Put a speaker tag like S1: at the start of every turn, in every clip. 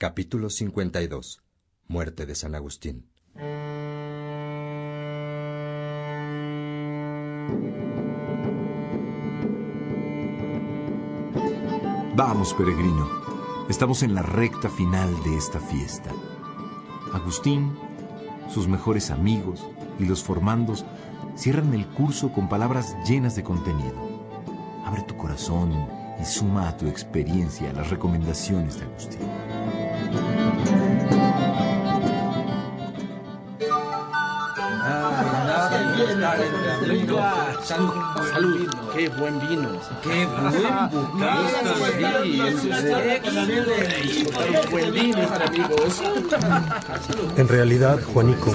S1: Capítulo 52. Muerte de San Agustín.
S2: Vamos, peregrino. Estamos en la recta final de esta fiesta. Agustín, sus mejores amigos y los formandos cierran el curso con palabras llenas de contenido. Abre tu corazón y suma a tu experiencia las recomendaciones de Agustín.
S3: Qué buen buen.
S4: En realidad, Juanico,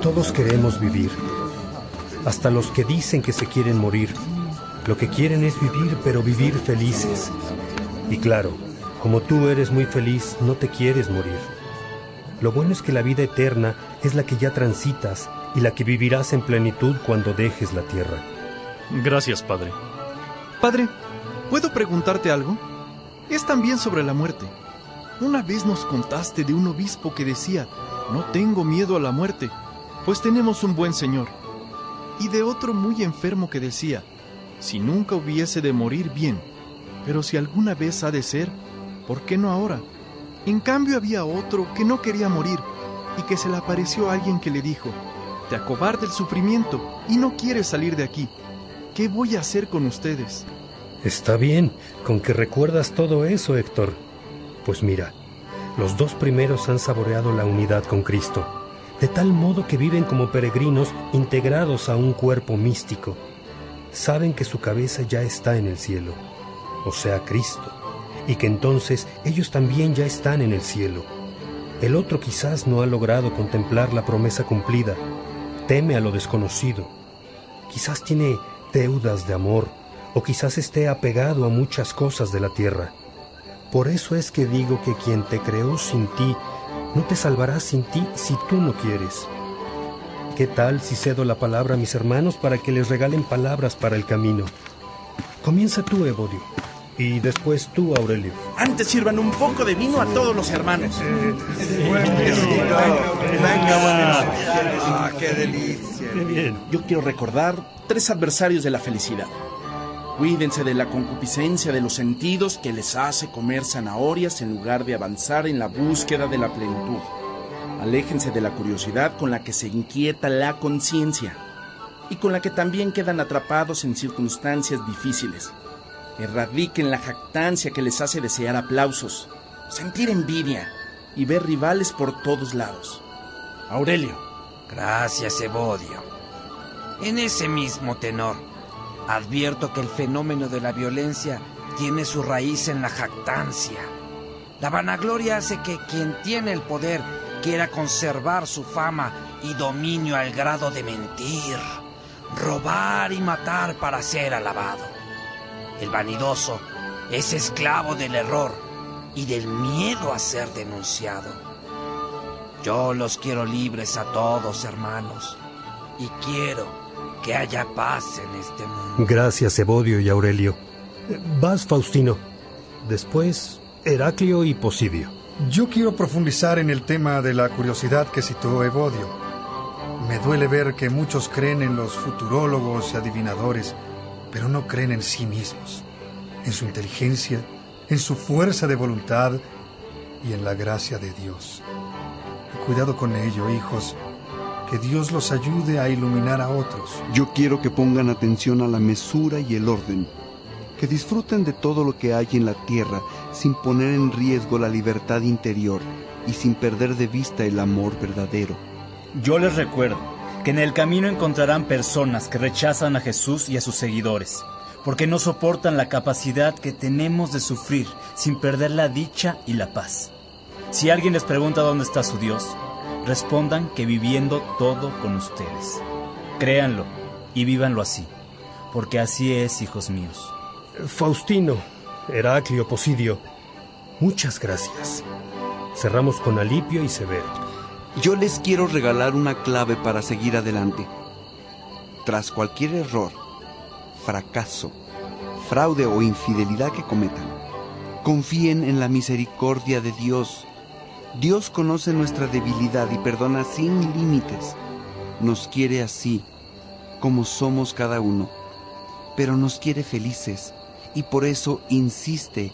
S4: todos queremos vivir. Hasta los que dicen que se quieren morir. Lo que quieren es vivir, pero vivir felices. Y claro, como tú eres muy feliz, no te quieres morir. Lo bueno es que la vida eterna es la que ya transitas y la que vivirás en plenitud cuando dejes la tierra.
S5: Gracias, Padre. Padre, ¿puedo preguntarte algo? Es también sobre la muerte. Una vez nos contaste de un obispo que decía, no tengo miedo a la muerte, pues tenemos un buen Señor. Y de otro muy enfermo que decía, si nunca hubiese de morir bien, pero si alguna vez ha de ser, ¿por qué no ahora? En cambio había otro que no quería morir y que se le apareció a alguien que le dijo, te acobarde el sufrimiento y no quieres salir de aquí. ¿Qué voy a hacer con ustedes?
S4: Está bien, con que recuerdas todo eso, Héctor. Pues mira, los dos primeros han saboreado la unidad con Cristo, de tal modo que viven como peregrinos integrados a un cuerpo místico. Saben que su cabeza ya está en el cielo, o sea, Cristo, y que entonces ellos también ya están en el cielo. El otro quizás no ha logrado contemplar la promesa cumplida, teme a lo desconocido. Quizás tiene deudas de amor o quizás esté apegado a muchas cosas de la tierra. Por eso es que digo que quien te creó sin ti no te salvará sin ti si tú no quieres. ¿Qué tal si cedo la palabra a mis hermanos para que les regalen palabras para el camino? Comienza tú, Evodio, y después tú, Aurelio.
S3: Antes sirvan un poco de vino a todos los hermanos.
S6: Ah, qué delicia.
S3: Yo quiero recordar tres adversarios de la felicidad. Cuídense de la concupiscencia de los sentidos que les hace comer zanahorias en lugar de avanzar en la búsqueda de la plenitud. Aléjense de la curiosidad con la que se inquieta la conciencia y con la que también quedan atrapados en circunstancias difíciles. Erradiquen la jactancia que les hace desear aplausos, sentir envidia y ver rivales por todos lados. Aurelio.
S7: Gracias, Evodio. En ese mismo tenor, advierto que el fenómeno de la violencia tiene su raíz en la jactancia. La vanagloria hace que quien tiene el poder quiera conservar su fama y dominio al grado de mentir, robar y matar para ser alabado. El vanidoso es esclavo del error y del miedo a ser denunciado. Yo los quiero libres a todos, hermanos, y quiero que haya paz en este mundo.
S4: Gracias, Evodio y Aurelio. Vas, Faustino. Después, Heraclio y Posidio.
S8: Yo quiero profundizar en el tema de la curiosidad que citó Evodio. Me duele ver que muchos creen en los futurólogos y adivinadores, pero no creen en sí mismos, en su inteligencia, en su fuerza de voluntad y en la gracia de Dios. Cuidado con ello, hijos. Que Dios los ayude a iluminar a otros.
S9: Yo quiero que pongan atención a la mesura y el orden. Que disfruten de todo lo que hay en la tierra sin poner en riesgo la libertad interior y sin perder de vista el amor verdadero.
S10: Yo les recuerdo que en el camino encontrarán personas que rechazan a Jesús y a sus seguidores, porque no soportan la capacidad que tenemos de sufrir sin perder la dicha y la paz. Si alguien les pregunta dónde está su Dios, respondan que viviendo todo con ustedes. Créanlo y vívanlo así, porque así es, hijos míos.
S4: Faustino, Heraclio, Posidio, muchas gracias. Cerramos con Alipio y Severo.
S9: Yo les quiero regalar una clave para seguir adelante. Tras cualquier error, fracaso, fraude o infidelidad que cometan, Confíen en la misericordia de Dios. Dios conoce nuestra debilidad y perdona sin límites. Nos quiere así, como somos cada uno, pero nos quiere felices y por eso insiste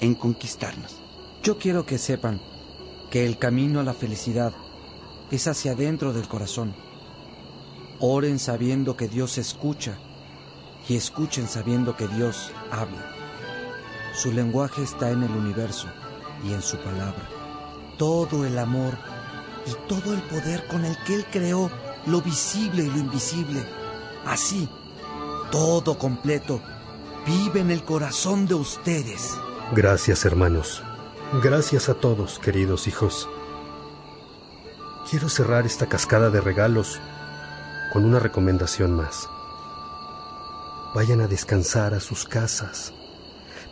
S9: en conquistarnos.
S7: Yo quiero que sepan que el camino a la felicidad es hacia adentro del corazón. Oren sabiendo que Dios escucha y escuchen sabiendo que Dios habla. Su lenguaje está en el universo y en su palabra. Todo el amor y todo el poder con el que Él creó lo visible y lo invisible. Así, todo completo, vive en el corazón de ustedes.
S4: Gracias, hermanos. Gracias a todos, queridos hijos. Quiero cerrar esta cascada de regalos con una recomendación más. Vayan a descansar a sus casas,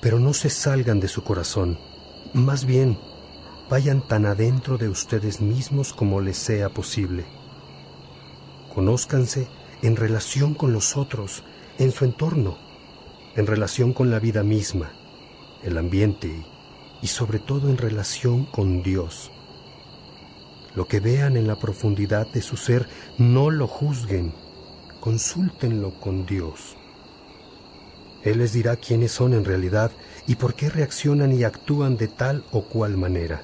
S4: pero no se salgan de su corazón. Más bien, vayan tan adentro de ustedes mismos como les sea posible. Conózcanse en relación con los otros, en su entorno, en relación con la vida misma, el ambiente y sobre todo en relación con Dios. Lo que vean en la profundidad de su ser, no lo juzguen, consúltenlo con Dios. Él les dirá quiénes son en realidad y por qué reaccionan y actúan de tal o cual manera.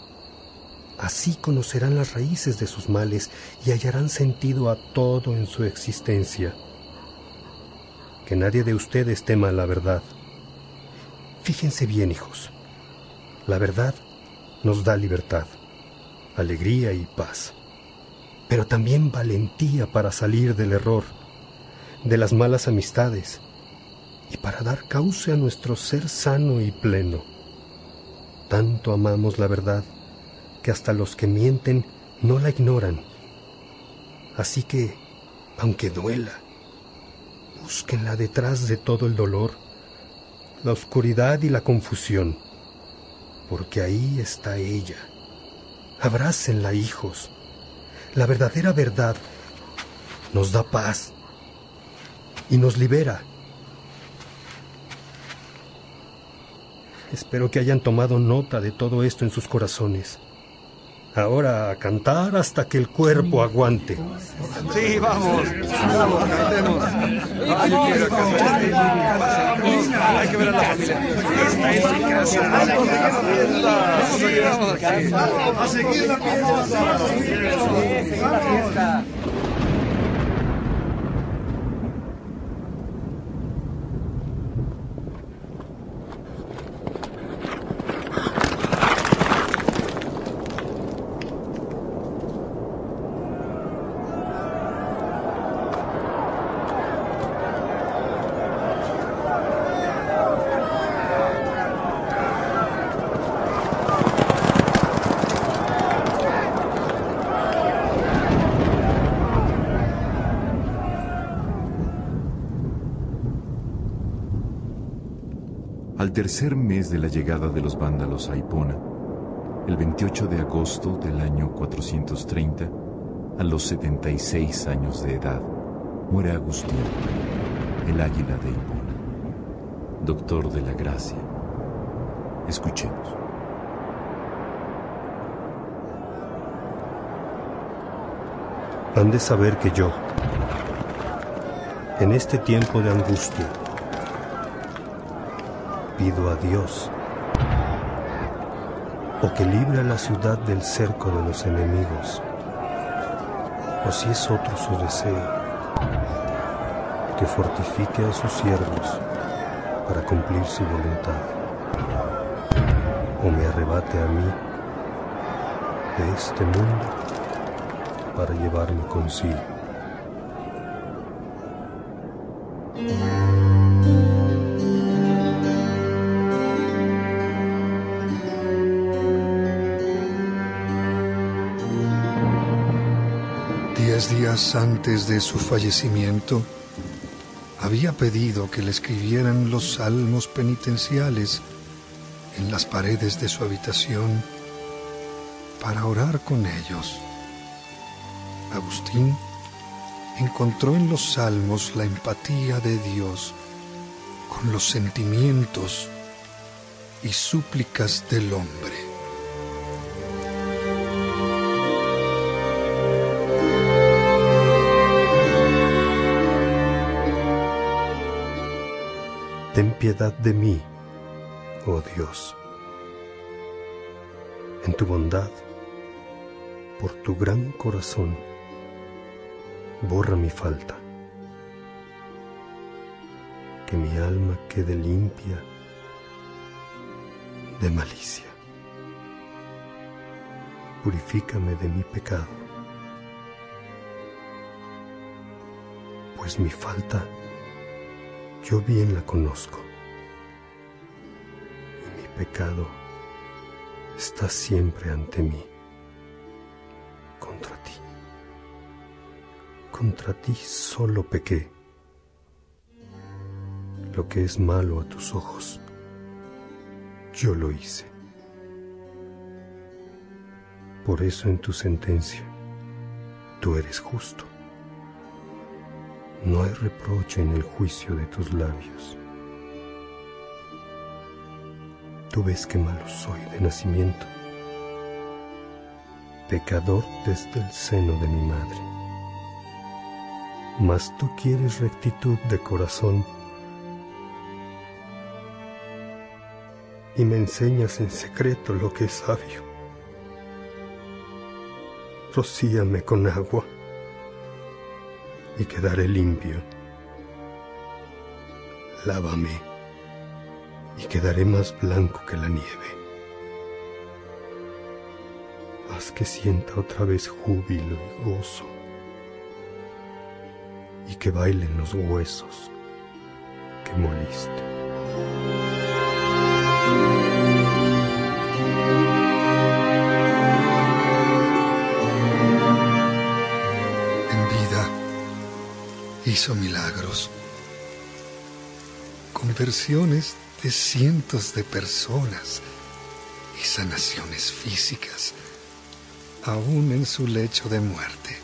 S4: Así conocerán las raíces de sus males y hallarán sentido a todo en su existencia. Que nadie de ustedes tema la verdad. Fíjense bien, hijos. La verdad nos da libertad, alegría y paz, pero también valentía para salir del error, de las malas amistades y para dar cauce a nuestro ser sano y pleno. Tanto amamos la verdad que hasta los que mienten no la ignoran. Así que, aunque duela, búsquenla detrás de todo el dolor, la oscuridad y la confusión porque ahí está ella. Abrácenla, hijos. La verdadera verdad nos da paz y nos libera. Espero que hayan tomado nota de todo esto en sus corazones. Ahora a cantar hasta que el cuerpo aguante.
S6: Sí, vamos. Vamos, cantemos. Hay que ver a la familia. Es mi casa. Vamos a la. A seguir la fiesta.
S2: Tercer mes de la llegada de los vándalos a Hipona, el 28 de agosto del año 430, a los 76 años de edad, muere Agustín, el águila de Hipona, doctor de la gracia. Escuchemos.
S4: Han de saber que yo, en este tiempo de angustia, pido a Dios o que libre a la ciudad del cerco de los enemigos, o si es otro su deseo, que fortifique a sus siervos para cumplir su voluntad, o me arrebate a mí de este mundo para llevarme consigo.
S8: Antes de su fallecimiento, había pedido que le escribieran los salmos penitenciales en las paredes de su habitación para orar con ellos. Agustín encontró en los salmos la empatía de Dios con los sentimientos y súplicas del hombre.
S4: Piedad de mí, oh Dios. En tu bondad, por tu gran corazón, borra mi falta. Que mi alma quede limpia de malicia. Purifícame de mi pecado, pues mi falta yo bien la conozco pecado está siempre ante mí, contra ti. Contra ti solo pequé, lo que es malo a tus ojos, yo lo hice. Por eso en tu sentencia, tú eres justo no hay reproche en el juicio de tus labios. Tú ves que malo soy de nacimiento, pecador desde el seno de mi madre. Mas tú quieres rectitud de corazón y me enseñas en secreto lo que es sabio. Rocíame con agua y quedaré limpio. Lávame y quedaré más blanco que la nieve. Haz que sienta otra vez júbilo y gozo y que bailen los huesos que moliste.
S8: hizo milagros, conversiones de cientos de personas y sanaciones físicas, aún en su lecho de muerte.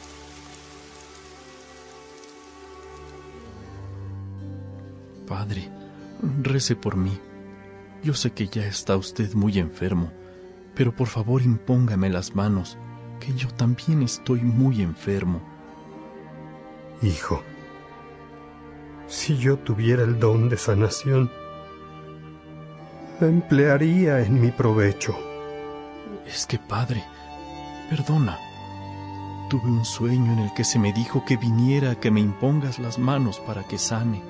S5: Padre, rece por mí. Yo sé que ya está usted muy enfermo, pero por favor impóngame las manos, que yo también estoy muy enfermo.
S4: Hijo, si yo tuviera el don de sanación, la emplearía en mi provecho.
S5: Es que, Padre, perdona. Tuve un sueño en el que se me dijo que viniera a que me impongas las manos para que sane.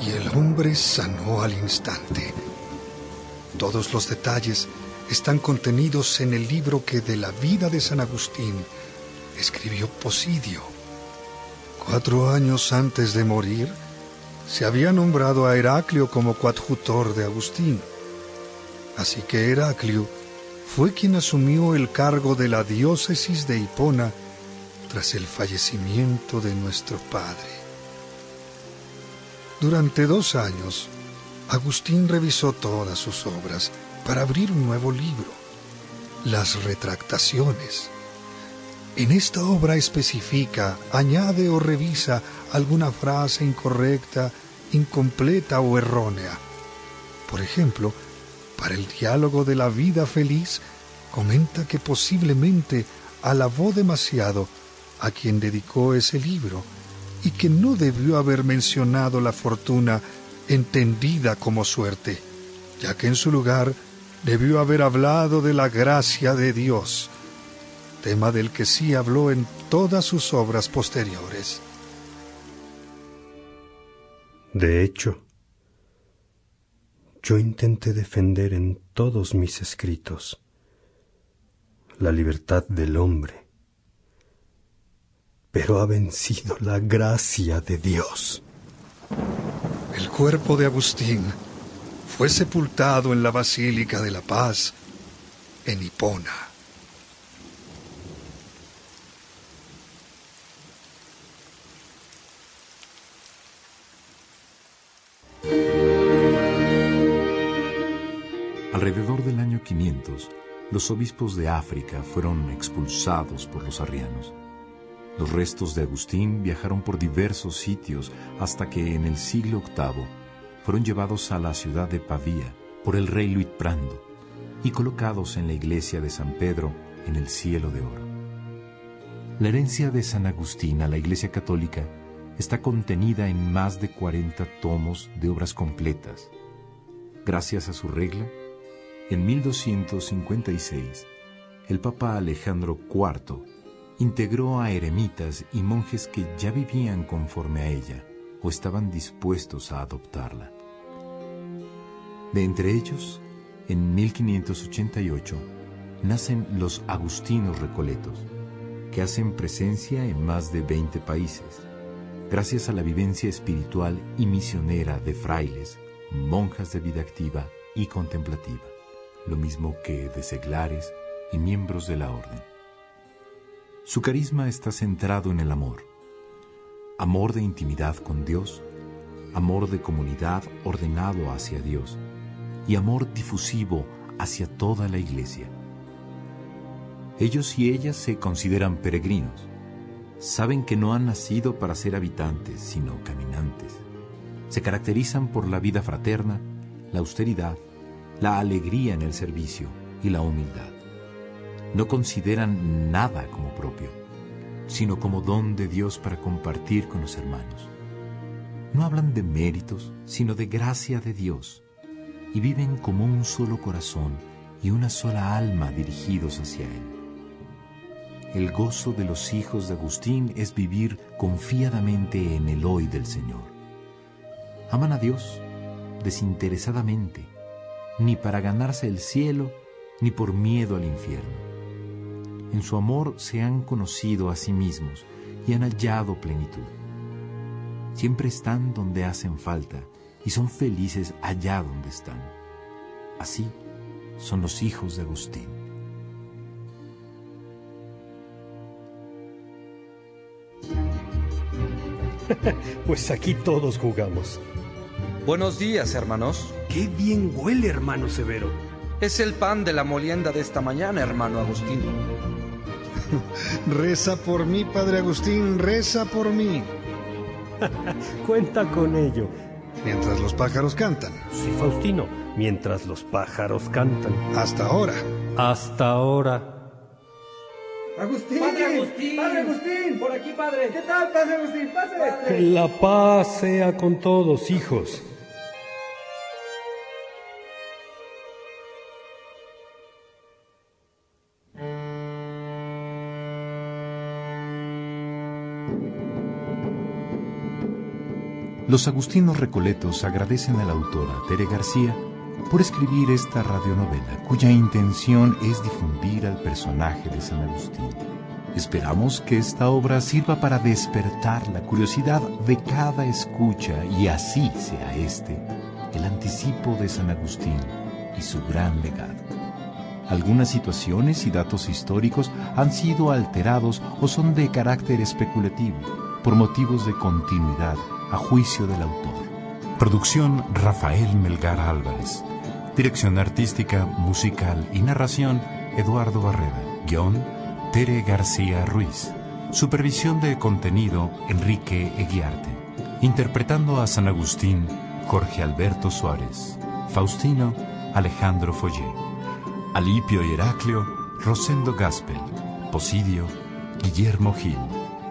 S8: Y el hombre sanó al instante. Todos los detalles están contenidos en el libro que de la vida de San Agustín escribió Posidio Cuatro años antes de morir, se había nombrado a Heraclio como coadjutor de Agustín. Así que Heraclio fue quien asumió el cargo de la diócesis de Hipona tras el fallecimiento de nuestro padre. Durante dos años, Agustín revisó todas sus obras para abrir un nuevo libro, las retractaciones en esta obra especifica, añade o revisa alguna frase incorrecta, incompleta o errónea. Por ejemplo, para el diálogo de la vida feliz, comenta que posiblemente alabó demasiado a quien dedicó ese libro y que no debió haber mencionado la fortuna entendida como suerte, ya que en su lugar debió haber hablado de la gracia de Dios tema del que sí habló en todas sus obras posteriores.
S4: De hecho, yo intenté defender en todos mis escritos la libertad del hombre, pero ha vencido la gracia de Dios.
S8: El cuerpo de Agustín fue sepultado en la Basílica de la Paz, en Hipona.
S2: Alrededor del año 500, los obispos de África fueron expulsados por los arrianos. Los restos de Agustín viajaron por diversos sitios hasta que en el siglo VIII fueron llevados a la ciudad de Pavía por el rey Luitprando y colocados en la iglesia de San Pedro en el cielo de oro. La herencia de San Agustín a la Iglesia Católica está contenida en más de 40 tomos de obras completas. Gracias a su regla, en 1256, el Papa Alejandro IV integró a eremitas y monjes que ya vivían conforme a ella o estaban dispuestos a adoptarla. De entre ellos, en 1588, nacen los agustinos recoletos, que hacen presencia en más de 20 países, gracias a la vivencia espiritual y misionera de frailes, monjas de vida activa y contemplativa, lo mismo que de seglares y miembros de la orden. Su carisma está centrado en el amor, amor de intimidad con Dios, amor de comunidad ordenado hacia Dios y amor difusivo hacia toda la iglesia. Ellos y ellas se consideran peregrinos. Saben que no han nacido para ser habitantes, sino caminantes. Se caracterizan por la vida fraterna, la austeridad, la alegría en el servicio y la humildad. No consideran nada como propio, sino como don de Dios para compartir con los hermanos. No hablan de méritos, sino de gracia de Dios, y viven como un solo corazón y una sola alma dirigidos hacia Él. El gozo de los hijos de Agustín es vivir confiadamente en el hoy del Señor. Aman a Dios desinteresadamente, ni para ganarse el cielo, ni por miedo al infierno. En su amor se han conocido a sí mismos y han hallado plenitud. Siempre están donde hacen falta y son felices allá donde están. Así son los hijos de Agustín.
S4: pues aquí todos jugamos.
S7: Buenos días, hermanos.
S11: Qué bien huele, hermano Severo.
S7: Es el pan de la molienda de esta mañana, hermano Agustín.
S8: reza por mí, Padre Agustín, reza por mí.
S4: Cuenta con ello.
S8: Mientras los pájaros cantan.
S4: Sí, Faustino, mientras los pájaros cantan.
S8: Hasta ahora.
S4: Hasta ahora.
S11: Agustín.
S12: Padre Agustín.
S11: Padre Agustín.
S12: Por aquí, padre.
S11: ¿Qué tal, Padre Agustín? Pase.
S4: Que la paz sea con todos, hijos.
S2: Los agustinos recoletos agradecen a la autora Tere García por escribir esta radionovela, cuya intención es difundir al personaje de San Agustín. Esperamos que esta obra sirva para despertar la curiosidad de cada escucha y así sea este el anticipo de San Agustín y su gran legado. Algunas situaciones y datos históricos han sido alterados o son de carácter especulativo por motivos de continuidad a juicio del autor. Producción Rafael Melgar Álvarez. Dirección artística, musical y narración Eduardo Barreda. Guión Tere García Ruiz. Supervisión de contenido Enrique Eguiarte. Interpretando a San Agustín Jorge Alberto Suárez. Faustino Alejandro Follé. Alipio y Heraclio Rosendo Gaspel. Posidio Guillermo Gil.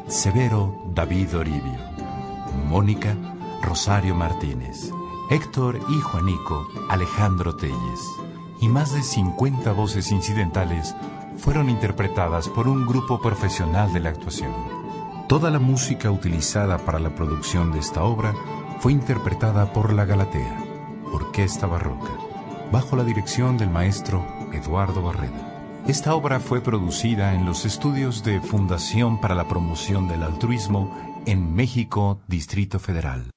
S2: Severo David Oribio. Mónica, Rosario Martínez, Héctor y Juanico, Alejandro Telles. Y más de 50 voces incidentales fueron interpretadas por un grupo profesional de la actuación. Toda la música utilizada para la producción de esta obra fue interpretada por la Galatea, Orquesta Barroca, bajo la dirección del maestro Eduardo Barreda. Esta obra fue producida en los estudios de Fundación para la Promoción del Altruismo en México, Distrito Federal.